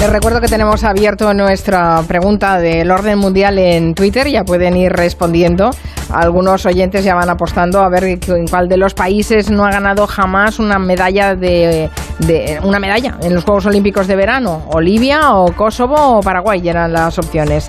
Les recuerdo que tenemos abierto nuestra pregunta del orden mundial en Twitter. Ya pueden ir respondiendo. Algunos oyentes ya van apostando a ver en cuál de los países no ha ganado jamás una medalla de, una medalla en los Juegos Olímpicos de verano. O Libia, o Kosovo, o Paraguay eran las opciones.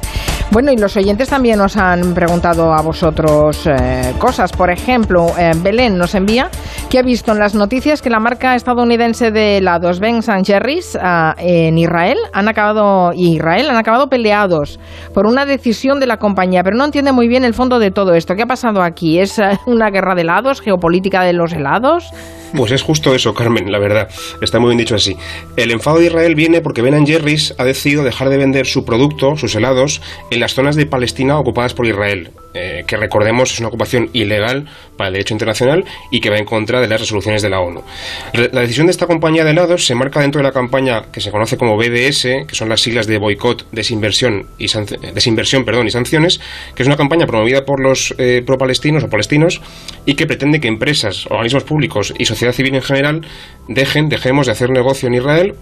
Bueno, y los oyentes también nos han preguntado a vosotros eh, cosas. Por ejemplo, eh, Belén nos envía que ha visto en las noticias que la marca estadounidense de helados Ben Jerry's uh, en Israel han acabado y Israel han acabado peleados por una decisión de la compañía, pero no entiende muy bien el fondo de todo esto. ¿Qué ha pasado aquí? ¿Es uh, una guerra de helados, geopolítica de los helados? Pues es justo eso, Carmen, la verdad. Está muy bien dicho así. El enfado de Israel viene porque Ben Jerry's ha decidido dejar de vender su producto, sus helados, en las zonas de Palestina ocupadas por Israel. Eh, que recordemos es una ocupación ilegal para el derecho internacional y que va en contra de las resoluciones de la ONU. La decisión de esta compañía de helados se marca dentro de la campaña que se conoce como BDS, que son las siglas de boicot, desinversión y, desinversión, perdón, y sanciones, que es una campaña promovida por los eh, pro-palestinos o palestinos y que pretende que empresas, organismos públicos y sociedad civil en general dejen, dejemos de hacer negocio en Israel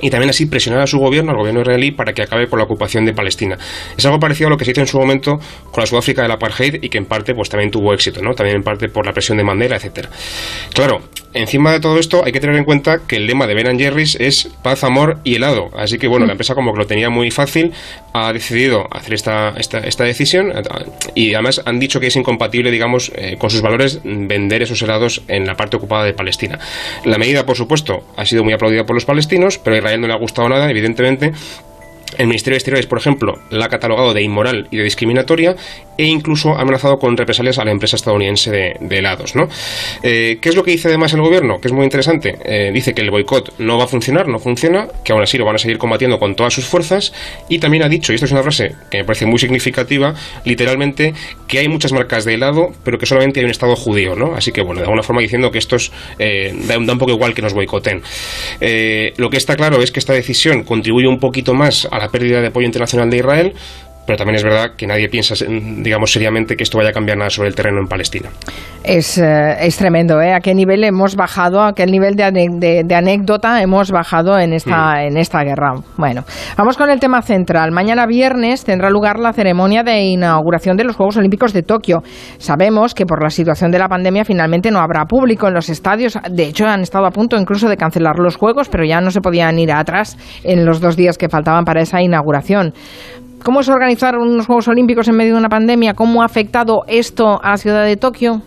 y también así presionar a su gobierno, al gobierno israelí, para que acabe con la ocupación de Palestina. Es algo parecido a lo que se hizo en su momento con la Sudáfrica del apartheid y que en parte pues también tuvo éxito, ¿no? También en parte por la presión de Mandela, etcétera. Claro, encima de todo esto hay que tener en cuenta que el lema de Ben Jerry's es paz, amor y helado. Así que bueno, la empresa como que lo tenía muy fácil, ha decidido hacer esta, esta, esta decisión y además han dicho que es incompatible, digamos, eh, con sus valores vender esos helados en la parte ocupada de Palestina. La medida, por supuesto, ha sido muy aplaudida por los palestinos, pero Israel no le ha gustado nada, evidentemente, el Ministerio de Exteriores, por ejemplo, la ha catalogado de inmoral y de discriminatoria e incluso ha amenazado con represalias a la empresa estadounidense de, helados. ¿no? Eh, ¿Qué es lo que dice además el gobierno? Que es muy interesante. Eh, dice que el boicot no va a funcionar, no funciona, que aún así lo van a seguir combatiendo con todas sus fuerzas y también ha dicho, y esto es una frase que me parece muy significativa, literalmente, que hay muchas marcas de helado, pero que solamente hay un Estado judío. ¿no? Así que, bueno, de alguna forma diciendo que estos eh, da, un poco igual que nos boicoten. lo que está claro es que esta decisión contribuye un poquito más a la pérdida de apoyo internacional de Israel, pero también es verdad que nadie piensa, digamos, seriamente que esto vaya a cambiar nada sobre el terreno en Palestina. Es, eh, es tremendo, ¿eh? A qué nivel hemos bajado, a qué nivel de, de, anécdota hemos bajado en esta, mm. en esta guerra. Bueno, vamos con el tema central. Mañana viernes tendrá lugar la ceremonia de inauguración de los Juegos Olímpicos de Tokio. Sabemos que por la situación de la pandemia finalmente no habrá público en los estadios. De hecho, han estado a punto incluso de cancelar los Juegos, pero ya no se podían ir atrás en los dos días que faltaban para esa inauguración. ¿Cómo es organizar unos Juegos Olímpicos en medio de una pandemia? ¿Cómo ha afectado esto a la ciudad de Tokio?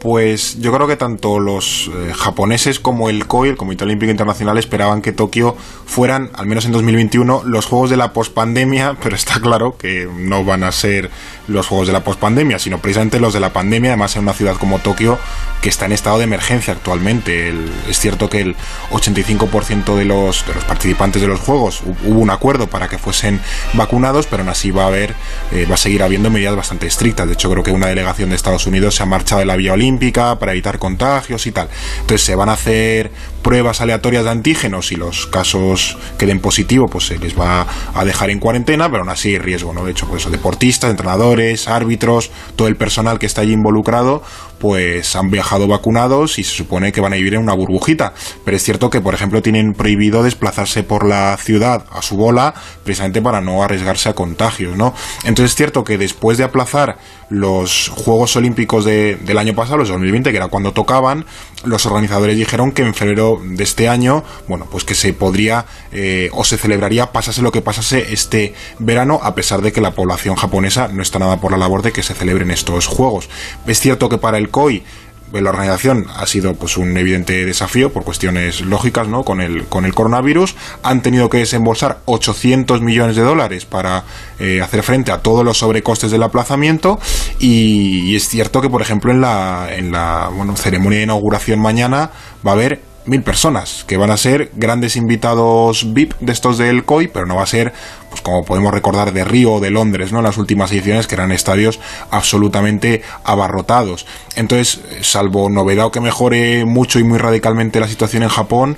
Pues yo creo que tanto los eh, japoneses como el COI, el Comité Olímpico Internacional, esperaban que Tokio fueran, al menos en 2021, los Juegos de la pospandemia, pero está claro que no van a ser los Juegos de la pospandemia, sino precisamente los de la pandemia, además en una ciudad como Tokio que está en estado de emergencia actualmente. es cierto que el 85% de los, de los participantes de los Juegos hubo un acuerdo para que fuesen vacunados, pero aún así va a haber, eh, va a seguir habiendo medidas bastante estrictas. De hecho, creo que una delegación de Estados Unidos se ha marchado de la vía olímpica para evitar contagios y tal. Entonces se van a hacer pruebas aleatorias de antígenos y los casos queden positivos, pues se les va a dejar en cuarentena, pero aún así hay riesgo, ¿no? De hecho, pues deportistas, entrenadores, árbitros, todo el personal que está allí involucrado, pues han viajado vacunados y se supone que van a vivir en una burbujita. Pero es cierto que, por ejemplo, tienen prohibido desplazarse por la ciudad a su bola precisamente para no arriesgarse a contagios, ¿no? Entonces es cierto que después de aplazar los Juegos Olímpicos del año pasado, los 2020, que era cuando tocaban, los organizadores dijeron que en febrero de este año, bueno, pues que se podría eh, o se celebraría, pasase lo que pasase este verano, a pesar de que la población japonesa no está nada por la labor de que se celebren estos Juegos. Es cierto que para el COI la organización ha sido pues un evidente desafío por cuestiones lógicas ¿no? con, el, con el coronavirus. Han tenido que desembolsar 800 millones de dólares para eh, hacer frente a todos los sobrecostes del aplazamiento y, es cierto que, por ejemplo, en la, en la bueno, ceremonia de inauguración mañana va a haber mil personas, que van a ser grandes invitados VIP de estos del COI, pero no va a ser, pues como podemos recordar, de Río o de Londres, ¿no? Las últimas ediciones, que eran estadios absolutamente abarrotados. Entonces, salvo novedad o que mejore mucho y muy radicalmente la situación en Japón,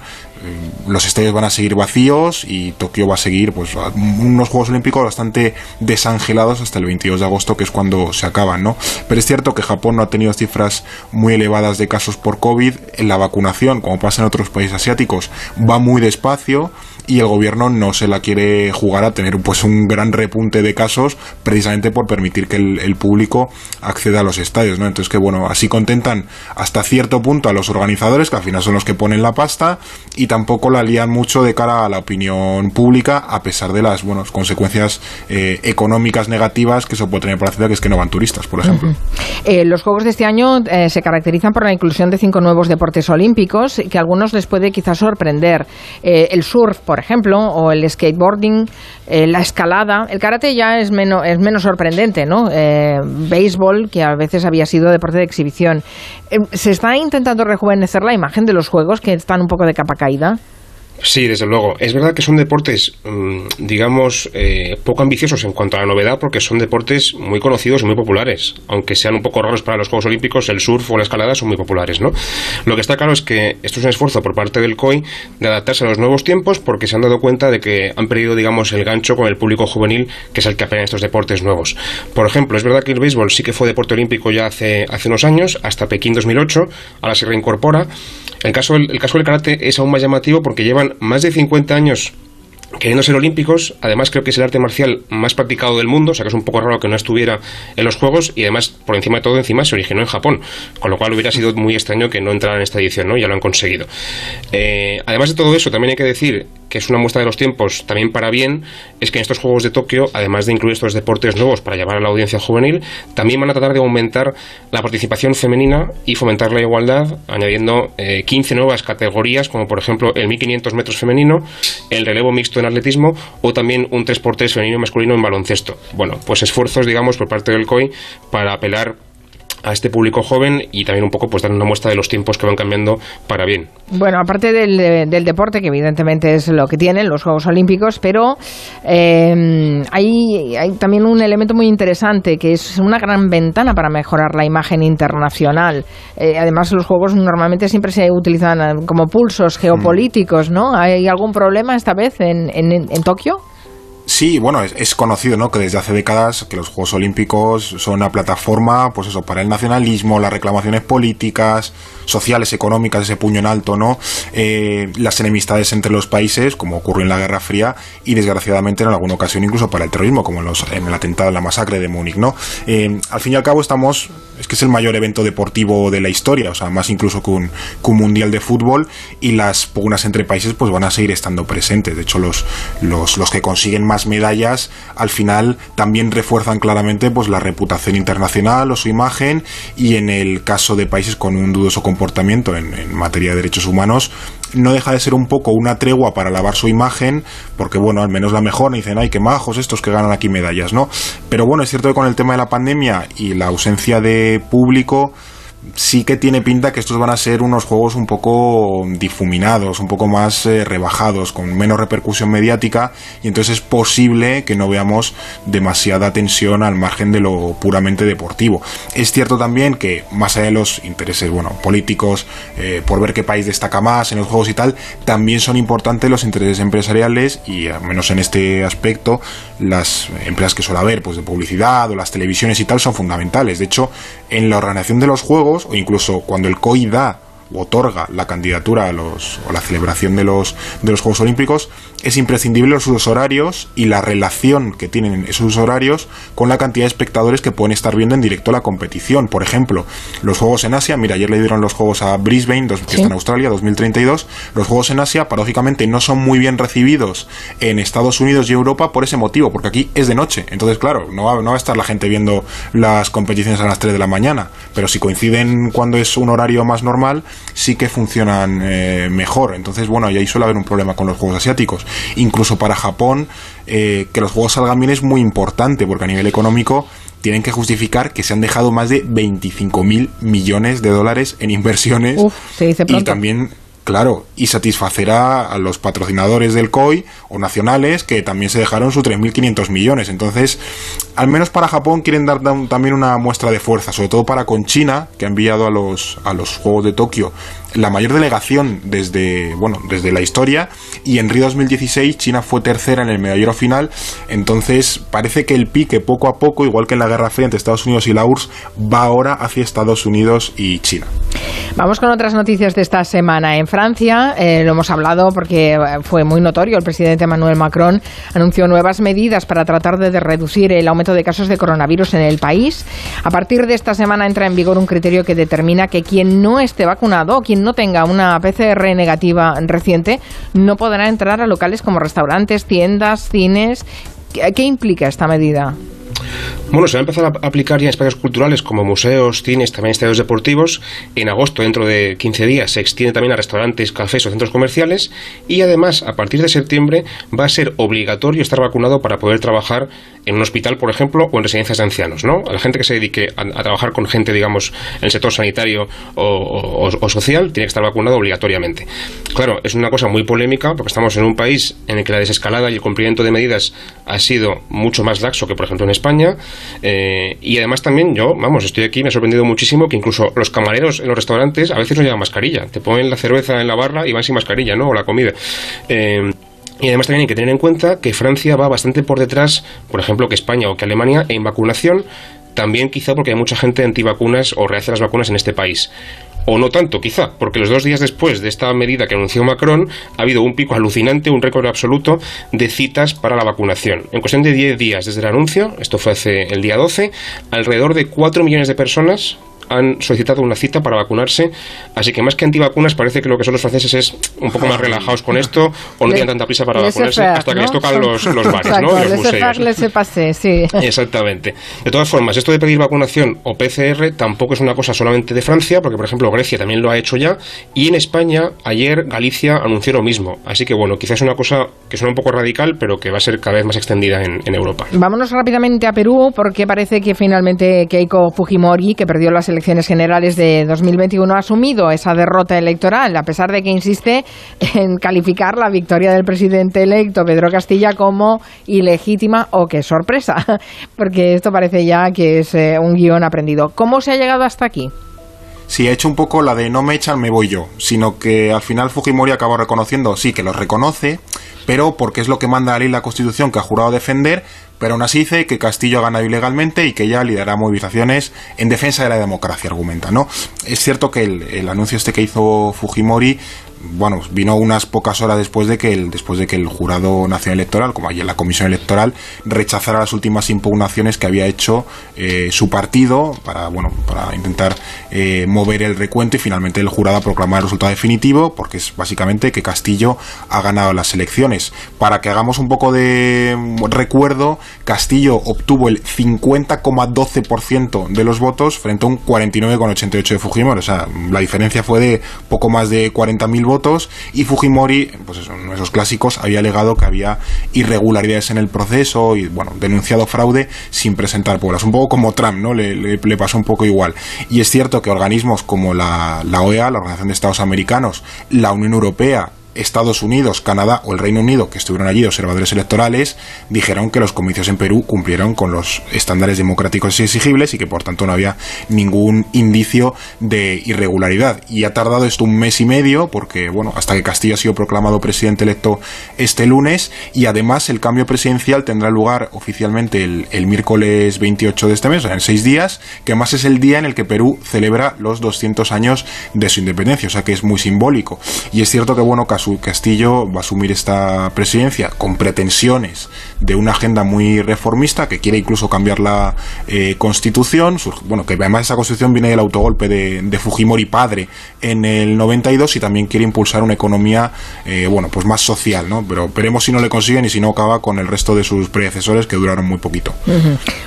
los estadios van a seguir vacíos y Tokio va a seguir pues unos Juegos Olímpicos bastante desangelados hasta el 22 de agosto, que es cuando se acaban, ¿no? Pero es cierto que Japón no ha tenido cifras muy elevadas de casos por COVID. La vacunación, como pasa en otros países asiáticos, va muy despacio y el gobierno no se la quiere jugar a tener pues un gran repunte de casos precisamente por permitir que el, público acceda a los estadios, ¿no? Entonces que bueno, así contentan hasta cierto punto a los organizadores, que al final son los que ponen la pasta, y tampoco la lían mucho de cara a la opinión pública, a pesar de las bueno, consecuencias eh, económicas negativas que eso puede tener para la ciudad, que es que no van turistas, por ejemplo. Eh, los Juegos de este año eh, se caracterizan por la inclusión de cinco nuevos deportes olímpicos, que algunos les puede quizás sorprender. el surf, por ejemplo, o el skateboarding, eh, la escalada. El karate ya es menos, es menos sorprendente, ¿no? Eh, béisbol, que a veces había sido deporte de exhibición. Eh, ¿Se está intentando rejuvenecer la imagen de los juegos que están un poco de capa caída? Sí, desde luego. Es verdad que son deportes, mm, digamos, eh, poco ambiciosos en cuanto a la novedad, porque son deportes muy conocidos y muy populares. Aunque sean un poco raros para los Juegos Olímpicos, el surf o la escalada son muy populares, ¿no? Lo que está claro es que esto es un esfuerzo por parte del COI de adaptarse a los nuevos tiempos, porque se han dado cuenta de que han perdido, digamos, el gancho con el público juvenil, que es el que apela estos deportes nuevos. Por ejemplo, es verdad que el béisbol sí que fue deporte olímpico ya hace, hace unos años, hasta Pekín 2008, ahora se reincorpora. El caso, el caso del karate es aún más llamativo porque llevan más de 50 años queriendo ser olímpicos, además creo que es el arte marcial más practicado del mundo, o sea que es un poco raro que no estuviera en los Juegos y además, por encima de todo, encima se originó en Japón, con lo cual hubiera sido muy extraño que no entrara en esta edición, ¿no? Ya lo han conseguido. Eh, además de todo eso, también hay que decir que es una muestra de los tiempos también para bien, es que en estos Juegos de Tokio, además de incluir estos deportes nuevos para llevar a la audiencia juvenil, también van a tratar de aumentar la participación femenina y fomentar la igualdad, añadiendo 15 eh, nuevas categorías, como por ejemplo el 1500 metros femenino, el relevo mixto en atletismo o también un 3x3 femenino y masculino en baloncesto. Bueno, pues esfuerzos, digamos, por parte del COI para apelar a este público joven y también un poco pues dar una muestra de los tiempos que van cambiando para bien. Bueno, aparte del, deporte, que evidentemente es lo que tienen los Juegos Olímpicos, pero eh, hay, hay, también un elemento muy interesante que es una gran ventana para mejorar la imagen internacional. Eh, además, los Juegos normalmente siempre se utilizan eh, como pulsos geopolíticos, ¿no? ¿Hay algún problema esta vez en, en, en Tokio? Sí, bueno, es, conocido, ¿no? Que desde hace décadas que los Juegos Olímpicos son una plataforma, pues eso, para el nacionalismo, las reclamaciones políticas, sociales, económicas, ese puño en alto, ¿no? Eh, las enemistades entre los países, como ocurrió en la Guerra Fría, y desgraciadamente en alguna ocasión incluso para el terrorismo, como en, los, en el atentado, en la masacre de Múnich, ¿no? Eh, al fin y al cabo estamos, es que es el mayor evento deportivo de la historia, o sea, más incluso que un, que un mundial de fútbol, y las pugnas entre países pues van a seguir estando presentes. De hecho, los, los, los que consiguen más medallas al final también refuerzan claramente pues la reputación internacional o su imagen y en el caso de países con un dudoso comportamiento en, en materia de derechos humanos no deja de ser un poco una tregua para lavar su imagen, porque bueno, al menos la mejor, dicen, ay, qué majos estos que ganan aquí medallas, ¿no? Pero bueno, es cierto que con el tema de la pandemia y la ausencia de público, sí que tiene pinta que estos van a ser unos juegos un poco difuminados, un poco más eh, rebajados, con menos repercusión mediática, y entonces es posible que no veamos demasiada tensión al margen de lo puramente deportivo. Es cierto también que, más allá de los intereses bueno, políticos, eh, por ver qué país destaca más en los juegos y tal, también son importantes los intereses empresariales, y al menos en este aspecto, las empresas que suele haber, pues de publicidad o las televisiones y tal, son fundamentales. De hecho, en la organización de los juegos, o incluso cuando el COI da otorga la candidatura a los, o la celebración de los, de los Juegos Olímpicos, es imprescindible los horarios y la relación que tienen esos horarios con la cantidad de espectadores que pueden estar viendo en directo la competición. Por ejemplo, los Juegos en Asia, mira, ayer le dieron los Juegos a Brisbane, que está en Australia, 2032. Los Juegos en Asia, paradójicamente, no son muy bien recibidos en Estados Unidos y Europa por ese motivo, porque aquí es de noche. Entonces, claro, no va, no va a estar la gente viendo las competiciones a las 3 de la mañana, pero si coinciden cuando es un horario más normal, sí que funcionan eh, mejor. Entonces, bueno, y ahí suele haber un problema con los juegos asiáticos. Incluso para Japón, eh, que los juegos salgan bien es muy importante, porque a nivel económico tienen que justificar que se han dejado más de 25 mil millones de dólares en inversiones Uf, se dice y también Claro, y satisfacerá a los patrocinadores del COI o nacionales que también se dejaron sus 3.500 millones. Entonces, al menos para Japón quieren dar también una muestra de fuerza, sobre todo para con China, que ha enviado a los, a los Juegos de Tokio la mayor delegación desde, bueno, desde la historia y en Río 2016 China fue tercera en el medallero final, entonces parece que el pique poco a poco, igual que en la Guerra Fría entre Estados Unidos y la URSS, va ahora hacia Estados Unidos y China. Vamos con otras noticias de esta semana. En Francia, eh, lo hemos hablado porque eh, fue muy notorio, el presidente Emmanuel Macron anunció nuevas medidas para tratar de reducir el aumento de casos de coronavirus en el país. A partir de esta semana entra en vigor un criterio que determina que quien no esté vacunado quien no tenga una PCR negativa reciente no podrá entrar a locales como restaurantes, tiendas, cines. ¿Qué implica esta medida? Bueno, se va a empezar a aplicar ya en espacios culturales como museos, cines, también estadios deportivos. En agosto, dentro de 15 días, se extiende también a restaurantes, cafés o centros comerciales. Y además, a partir de septiembre, va a ser obligatorio estar vacunado para poder trabajar en un hospital, por ejemplo, o en residencias de ancianos. ¿no? La gente que se dedique a, trabajar con gente, digamos, en el sector sanitario o, social, tiene que estar vacunado obligatoriamente. Claro, es una cosa muy polémica porque estamos en un país en el que la desescalada y el cumplimiento de medidas ha sido mucho más laxo que, por ejemplo, en España. Eh, y además también yo, vamos, estoy aquí, me ha sorprendido muchísimo que incluso los camareros en los restaurantes a veces no llevan mascarilla. Te ponen la cerveza en la barra y van sin mascarilla, ¿no? O la comida. Eh, y además también hay que tener en cuenta que Francia va bastante por detrás, por ejemplo, que España o que Alemania en vacunación, también quizá porque hay mucha gente antivacunas o rehace las vacunas en este país. O no tanto, quizá, porque los dos días después de esta medida que anunció Macron, ha habido un pico alucinante, un récord absoluto de citas para la vacunación. En cuestión de 10 días desde el anuncio, esto fue hace el día 12, alrededor de 4 millones de personas han solicitado una cita para vacunarse. Así que más que antivacunas, parece que lo que son los franceses es un poco más relajados con esto o no tienen tanta prisa para vacunarse hasta que les tocan los, los bares, ¿no? los museos. sí. Exactamente. De todas formas, esto de pedir vacunación o PCR tampoco es una cosa solamente de Francia, porque por ejemplo Grecia también lo ha hecho ya, y en España ayer Galicia anunció lo mismo. Así que bueno, quizás es una cosa que suena un poco radical, pero que va a ser cada vez más extendida en, en Europa. Vámonos rápidamente a Perú, porque parece que finalmente Keiko Fujimori, que perdió las elecciones elecciones generales de 2021 ha asumido esa derrota electoral, a pesar de que insiste en calificar la victoria del presidente electo Pedro Castilla como ilegítima o que sorpresa, porque esto parece ya que es eh, un guion aprendido. ¿Cómo se ha llegado hasta aquí? Sí, ha hecho un poco la de no me echan, me voy yo, sino que al final Fujimori acabó reconociendo, sí, que lo reconoce, pero porque es lo que manda la ley la Constitución que ha jurado defender, pero aún así dice que Castillo ha ganado ilegalmente y que ella liderará movilizaciones en defensa de la democracia, argumenta, ¿no? Es cierto que el, el anuncio este que hizo Fujimori bueno, vino unas pocas horas después de que el, después de que el jurado nacional electoral, como ayer la comisión electoral, rechazara las últimas impugnaciones que había hecho eh, su partido para, bueno, para intentar eh, mover el recuento y finalmente el jurado ha proclamado el resultado definitivo, porque es básicamente que Castillo ha ganado las elecciones. Para que hagamos un poco de recuerdo, Castillo obtuvo el 50,12% de los votos frente a un 49,88% de Fujimori. O sea, la diferencia fue de poco más de 40.000 votos y Fujimori, pues esos clásicos, había alegado que había irregularidades en el proceso y, bueno, denunciado fraude sin presentar pruebas. Un poco como Trump, ¿no? Le, le, pasó un poco igual. Y es cierto que organismos como la, la OEA, la Organización de Estados Americanos, la Unión Europea Estados Unidos, Canadá o el Reino Unido, que estuvieron allí observadores electorales, dijeron que los comicios en Perú cumplieron con los estándares democráticos exigibles y que por tanto no había ningún indicio de irregularidad. Y ha tardado esto un mes y medio, porque bueno, hasta que Castillo ha sido proclamado presidente electo este lunes, y además el cambio presidencial tendrá lugar oficialmente el, miércoles 28 de este mes, en seis días, que además es el día en el que Perú celebra los 200 años de su independencia, o sea que es muy simbólico. Y es cierto que bueno, Castillo va a asumir esta presidencia con pretensiones de una agenda muy reformista que quiere incluso cambiar la eh, constitución. Bueno, que además esa constitución viene del autogolpe de, Fujimori padre en el 92 y también quiere impulsar una economía, eh, bueno, pues más social, ¿no? Pero veremos si no le consiguen y si no acaba con el resto de sus predecesores que duraron muy poquito.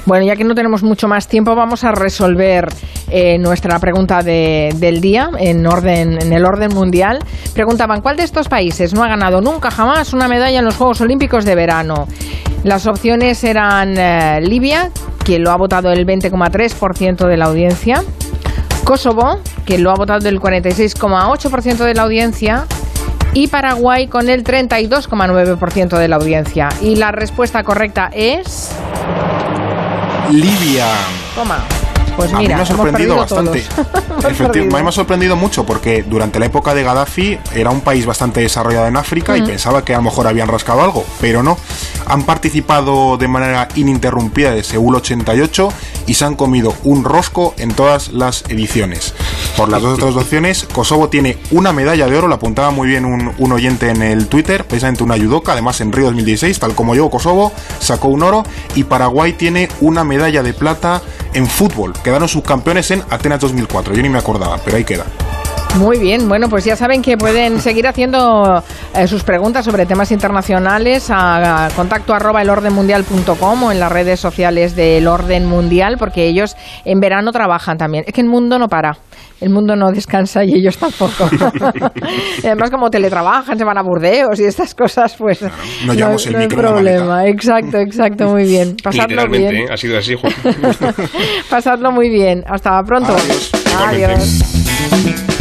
Bueno, ya que no tenemos mucho más tiempo, vamos a resolver eh, nuestra pregunta del día en orden en el orden mundial. Preguntaban cuál de estos países no ha ganado nunca jamás una medalla en los Juegos Olímpicos de verano. Las opciones eran eh, Libia, quien lo ha votado el 20,3% de la audiencia, Kosovo, que lo ha votado el 46,8% de la audiencia, y Paraguay con el 32,9% de la audiencia. Y la respuesta correcta es... Libia. Toma. Pues a mí me ha sorprendido bastante. Efectivamente, me ha sorprendido mucho porque durante la época de Gaddafi era un país bastante desarrollado en África y pensaba que a lo mejor habían rascado algo, pero no. Han participado de manera ininterrumpida de Seúl 88 y se han comido un rosco en todas las ediciones. Por las dos otras opciones, Kosovo tiene una medalla de oro, lo apuntaba muy bien un, un oyente en el Twitter, precisamente una judoka, además en Río 2016, tal como yo, Kosovo sacó un oro y Paraguay tiene una medalla de plata en fútbol. Quedaron subcampeones en Atenas 2004, yo ni me acordaba, pero ahí queda. Muy bien, bueno, pues ya saben que pueden seguir haciendo eh, sus preguntas sobre temas internacionales a, a contacto arroba elordenmundial.com o en las redes sociales del Orden Mundial, porque ellos en verano trabajan también. Es que el mundo no para, el mundo no descansa y ellos tampoco. y además, como teletrabajan, se van a Burdeos y estas cosas, pues no hay problema. Exacto, exacto, muy bien. Pasadlo bien. ¿eh? ha sido así, Juan. Pasadlo muy bien. Hasta pronto. Adiós. Adiós.